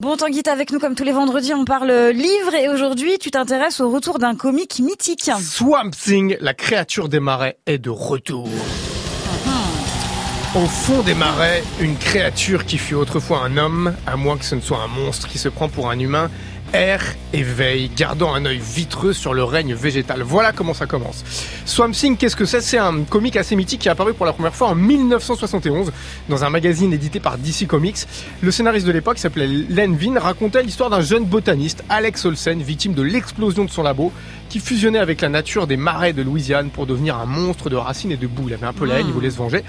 Bon, Tanguy, t'es avec nous comme tous les vendredis, on parle livre et aujourd'hui tu t'intéresses au retour d'un comique mythique. Swamp Thing, la créature des marais, est de retour. Au fond des marais, une créature qui fut autrefois un homme, à moins que ce ne soit un monstre qui se prend pour un humain, erre et veille, gardant un œil vitreux sur le règne végétal. Voilà comment ça commence. Swamp Thing, qu'est-ce que c'est? C'est un comique assez mythique qui est apparu pour la première fois en 1971 dans un magazine édité par DC Comics. Le scénariste de l'époque, s'appelait Len Vin, racontait l'histoire d'un jeune botaniste, Alex Olsen, victime de l'explosion de son labo, qui fusionnait avec la nature des marais de Louisiane pour devenir un monstre de racines et de boue. Il avait un peu la haine, il voulait se venger.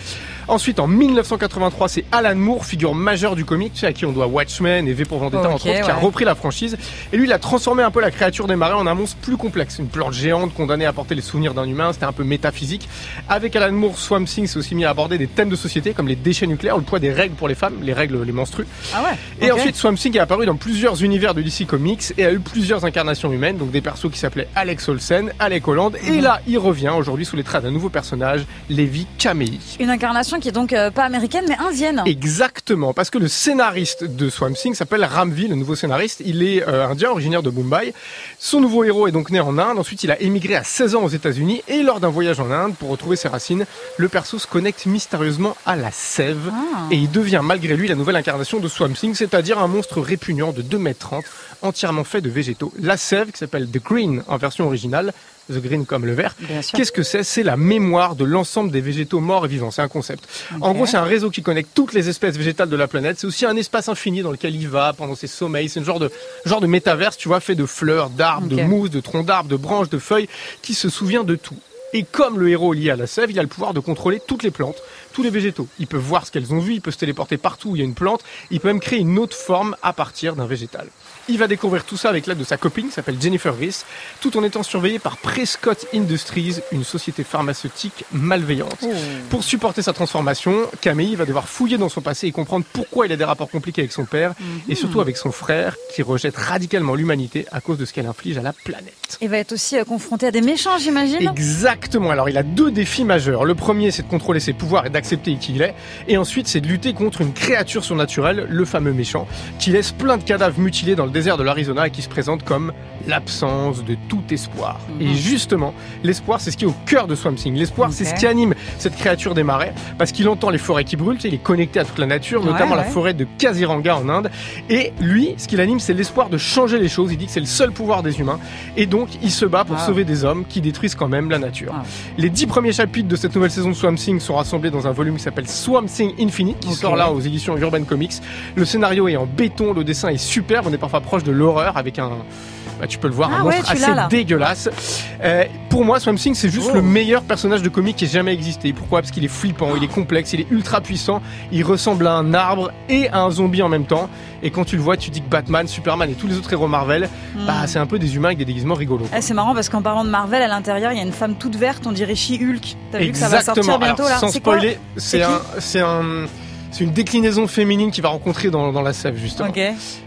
Ensuite, en 1983, c'est Alan Moore, figure majeure du comic, tu sais, à qui on doit Watchmen et V pour Vendetta, Ok, entre autres, qui a repris la franchise. Et lui, il a transformé un peu la créature des marais en un monstre plus complexe. Une plante géante condamnée à porter les souvenirs d'un humain. C'était un peu métaphysique. Avec Alan Moore, Swamp Thing s'est aussi mis à aborder des thèmes de société comme les déchets nucléaires, le poids des règles pour les femmes, les règles, les menstrues. Ah ouais Et ensuite, Swamp Thing est apparu dans plusieurs univers de DC Comics et a eu plusieurs incarnations humaines, donc des persos qui s'appelaient Alex Olsen, Alec Holland, et là, il revient aujourd'hui sous les traits d'un nouveau personnage, Levi Kamei. Une incarnation qui est donc euh, pas américaine mais indienne. Exactement, parce que le scénariste de Swamp Thing s'appelle Ramvi, le nouveau scénariste. Il est euh, indien, originaire de Mumbai. Son nouveau héros est donc né en Inde. Ensuite, il a émigré à 16 ans aux États-Unis. Et lors d'un voyage en Inde, pour retrouver ses racines, le perso se connecte mystérieusement à la sève. Ah. Et il devient malgré lui la nouvelle incarnation de Swamp Thing, c'est-à-dire un monstre répugnant de 2m30, entièrement fait de végétaux. La sève, qui s'appelle The Green en version originale, The Green comme le vert. Qu'est-ce que c'est? C'est la mémoire de l'ensemble des végétaux morts et vivants. C'est un concept. En gros, c'est un réseau qui connecte toutes les espèces végétales de la planète. C'est aussi un espace infini dans lequel il va pendant ses sommeils. C'est un genre de genre de métaverse, tu vois, fait de fleurs, d'arbres, de mousse, de troncs d'arbres, de branches, de feuilles, qui se souvient de tout. Et comme le héros est lié à la sève, il a le pouvoir de contrôler toutes les plantes, tous les végétaux. Il peut voir ce qu'elles ont vu, il peut se téléporter partout où il y a une plante, il peut même créer une autre forme à partir d'un végétal. Il va découvrir tout ça avec l'aide de sa copine, qui s'appelle Jennifer Reese, tout en étant surveillé par Prescott Industries, une société pharmaceutique malveillante. Oh. Pour supporter sa transformation, Camille va devoir fouiller dans son passé et comprendre pourquoi il a des rapports compliqués avec son père et surtout avec son frère qui rejette radicalement l'humanité à cause de ce qu'elle inflige à la planète. Il va être aussi euh, confronté à des méchants, j'imagine. Exactement. Alors, il a deux défis majeurs. Le premier, c'est de contrôler ses pouvoirs et d'accepter qui il est. Et ensuite, c'est de lutter contre une créature surnaturelle, le fameux méchant, qui laisse plein de cadavres mutilés dans le désert de l'Arizona et qui se présente comme l'absence de tout espoir. Mhm. Et justement, l'espoir, c'est ce qui est au cœur de Swamp Thing. L'espoir, c'est ce qui anime cette créature des marais, parce qu'il entend les forêts qui brûlent, il est connecté à toute la nature, Ouais, notamment la forêt de Kaziranga en Inde. Et lui, ce qu'il anime, c'est l'espoir de changer les choses. Il dit que c'est le seul pouvoir des humains. Et donc, il se bat pour Wow. sauver des hommes qui détruisent quand même la nature. Les dix premiers chapitres de cette nouvelle saison de Swamp Thing sont rassemblés dans un volume qui s'appelle Swamp Thing Infinite, qui sort là aux éditions Urban Comics. Le scénario est en béton, le dessin est superbe, on est parfois proche de l'horreur avec un... bah, tu peux le voir, Ah un ouais, monstre assez là. dégueulasse. Euh, pour moi, Swamp Thing, c'est juste Oh. le meilleur personnage de comic qui ait jamais existé. Pourquoi? Parce qu'il est flippant, il est complexe, il est ultra puissant, il ressemble à un arbre et à un zombie en même temps. Et quand tu le vois, tu dis que Batman, Superman et tous les autres héros Marvel, Hmm. bah, c'est un peu des humains avec des déguisements rigolos. Ah, c'est marrant parce qu'en parlant de Marvel, à l'intérieur, il y a une femme toute verte, on dirait She-Hulk. T'as vu que ça va sortir bientôt Alors, là sans spoiler, c'est un, c'est un, c'est une déclinaison féminine qu'il va rencontrer dans, dans la sève justement. Ok.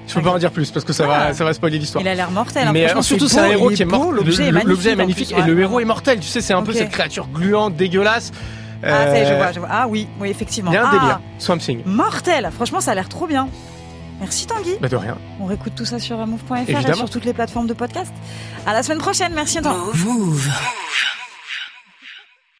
Je peux pas en dire plus parce que ça Ah. va, ça va spoiler l'histoire. Il a l'air mortel. hein. Mais euh, surtout, c'est un héros qui est mort. L'objet est Le- magnifique. Est magnifique plus, et le héros est mortel. Tu sais, c'est un peu cette créature gluante, dégueulasse. Ah, ça y est, je Euh, vois, je vois. Ah oui, oui, effectivement. Il y a un ah, délire. Swamp Thing. Mortel. Franchement, ça a l'air trop bien. Merci Tanguy. Bah de rien. On réécoute tout ça sur move.fr et sur toutes les plateformes de podcast. À la semaine prochaine. Merci à toi. Move.